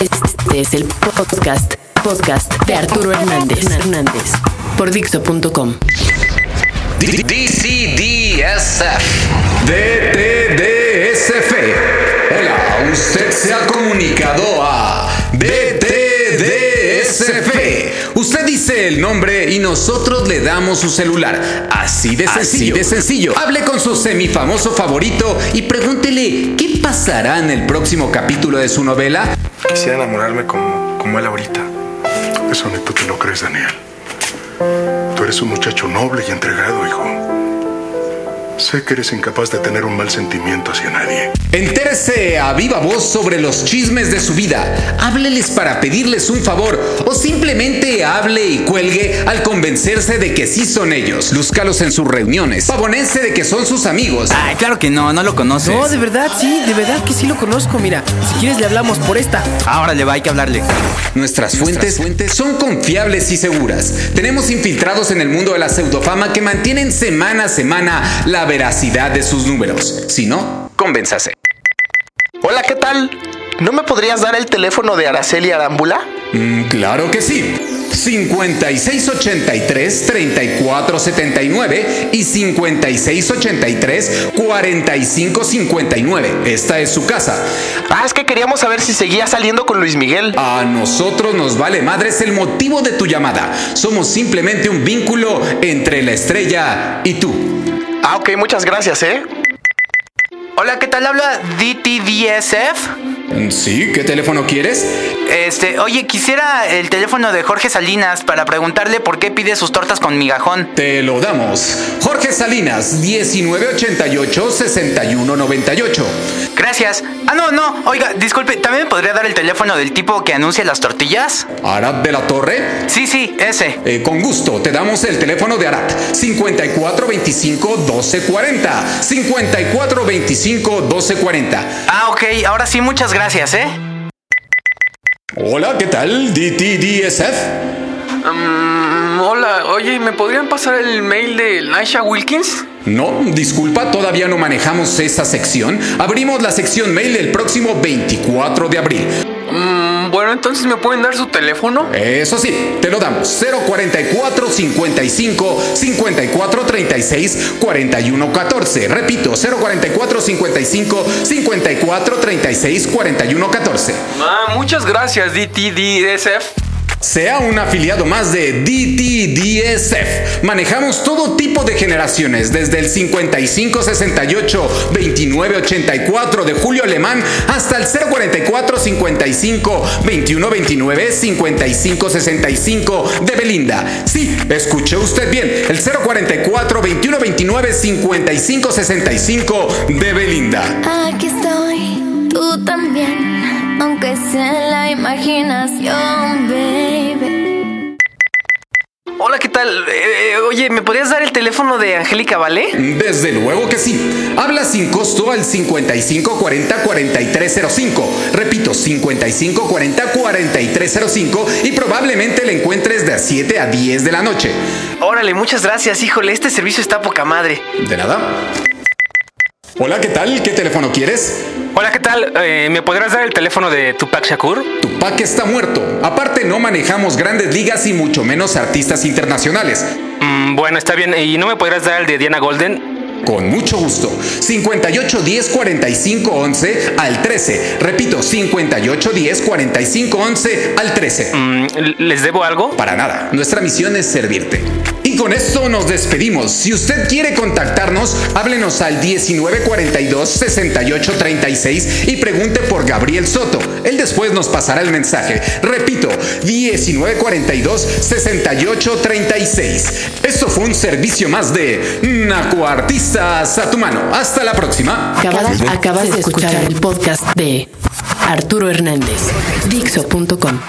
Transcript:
Este es el podcast, podcast de Arturo Hernández, Hernández por Dixo.com. DCDSF. DTDSF. Hola, usted se ha comunicado a DTDSF. Dice el nombre y nosotros le damos su celular. Así de sencillo. de sencillo. Hable con su semifamoso favorito y pregúntele qué pasará en el próximo capítulo de su novela. Quisiera enamorarme como, como él ahorita. Eso ni tú te lo crees, Daniel. Tú eres un muchacho noble y entregado, hijo. Sé que eres incapaz de tener un mal sentimiento hacia nadie. Entérese a viva voz sobre los chismes de su vida. Hábleles para pedirles un favor o simplemente hable y cuelgue al convencerse de que sí son ellos. Lúzcalos en sus reuniones. Pavonense de que son sus amigos. Ay, claro que no, no lo conoces. No, de verdad, sí, de verdad que sí lo conozco. Mira, si quieres le hablamos por esta. Ahora le va, hay que hablarle. Nuestras fuentes, fuentes son confiables y seguras. Tenemos infiltrados en el mundo de la pseudofama que mantienen semana a semana la veracidad de sus números. Si no, convénzase. Hola, ¿qué tal? ¿No me podrías dar el teléfono de Araceli Arámbula? Mm, claro que sí. 5683-3479 y 5683-4559. Esta es su casa. Ah, es que queríamos saber si seguía saliendo con Luis Miguel. A nosotros nos vale madres el motivo de tu llamada. Somos simplemente un vínculo entre la estrella y tú. Ah, ok, muchas gracias, ¿eh? Hola, ¿qué tal? Habla DTDSF. ¿Sí? ¿Qué teléfono quieres? Este, oye, quisiera el teléfono de Jorge Salinas para preguntarle por qué pide sus tortas con migajón. Te lo damos. Jorge Salinas, 1988-6198. Gracias. Ah, no, no. Oiga, disculpe, ¿también me podría dar el teléfono del tipo que anuncia las tortillas? ¿Arad de la Torre? Sí, sí, ese. Eh, con gusto, te damos el teléfono de Arat. 5425-1240. 5425-1240. Ah, ok. Ahora sí, muchas gracias, ¿eh? Hola, ¿qué tal? DTDSF. Mm, hola, oye, ¿me podrían pasar el mail de Naisha Wilkins? No, disculpa, todavía no manejamos esa sección. Abrimos la sección mail el próximo 24 de abril. Mm, bueno, entonces me pueden dar su teléfono. Eso sí, te lo damos. 044 55 54 36 41 14. Repito, 044 55 54 36 41 14. Ah, muchas gracias, DTDSF. Sea un afiliado más de DTDSF. Manejamos todo tipo de generaciones, desde el 5568 2984 de Julio Alemán hasta el 044 55 2129 5565 de Belinda. Sí, escuchó usted bien, el 044 2129 5565 de Belinda. Aquí estoy, tú también, aunque sea la imaginación. Hola, ¿qué tal? Eh, eh, oye, ¿me podrías dar el teléfono de Angélica Vale? Desde luego que sí. Habla sin costo al 5540-4305. Repito, 5540-4305 y probablemente le encuentres de 7 a 10 de la noche. Órale, muchas gracias, híjole, este servicio está poca madre. De nada. Hola, ¿qué tal? ¿Qué teléfono quieres? Hola, ¿qué tal? Eh, ¿Me podrás dar el teléfono de Tupac Shakur? Tupac está muerto. Aparte, no manejamos grandes ligas y mucho menos artistas internacionales. Mm, bueno, está bien. ¿Y no me podrás dar el de Diana Golden? Con mucho gusto. 58 10 45 11 al 13. Repito, 58 10 45 11 al 13. Mm, ¿Les debo algo? Para nada. Nuestra misión es servirte. Y con esto nos despedimos. Si usted quiere contactarnos, háblenos al 1942 68 36 y pregunte por Gabriel Soto. Él después nos pasará el mensaje. Repito, 1942 68 36. Esto fue un servicio más de Nacoartistas a tu mano. Hasta la próxima. Acabas, acabas de escuchar el podcast de Arturo Hernández, Dixo.com.